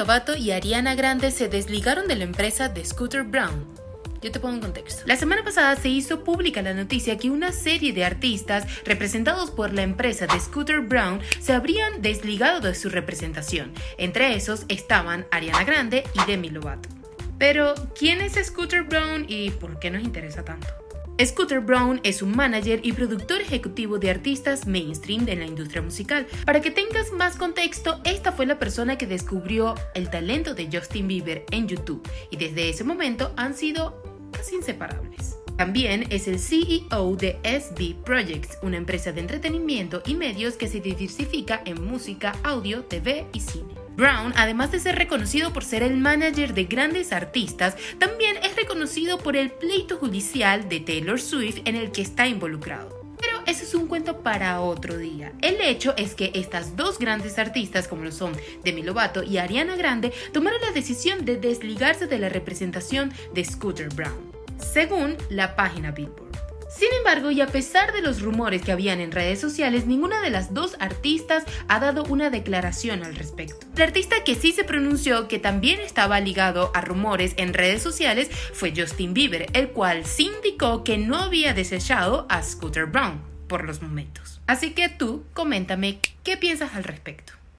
Lovato y Ariana Grande se desligaron de la empresa de Scooter Brown. Yo te pongo en contexto. La semana pasada se hizo pública la noticia que una serie de artistas representados por la empresa de Scooter Brown se habrían desligado de su representación. Entre esos estaban Ariana Grande y Demi Lovato. Pero, ¿quién es Scooter Brown y por qué nos interesa tanto? Scooter Brown es un manager y productor ejecutivo de artistas mainstream en la industria musical. Para que tengas más contexto, esta fue la persona que descubrió el talento de Justin Bieber en YouTube y desde ese momento han sido casi inseparables. También es el CEO de SB Projects, una empresa de entretenimiento y medios que se diversifica en música, audio, TV y cine. Brown, además de ser reconocido por ser el manager de grandes artistas, también es reconocido por el pleito judicial de Taylor Swift en el que está involucrado. Pero ese es un cuento para otro día. El hecho es que estas dos grandes artistas, como lo son Demi Lovato y Ariana Grande, tomaron la decisión de desligarse de la representación de Scooter Brown, según la página Billboard. Sin embargo, y a pesar de los rumores que habían en redes sociales, ninguna de las dos artistas ha dado una declaración al respecto. El artista que sí se pronunció que también estaba ligado a rumores en redes sociales fue Justin Bieber, el cual sí indicó que no había desechado a Scooter Brown por los momentos. Así que tú, coméntame qué piensas al respecto.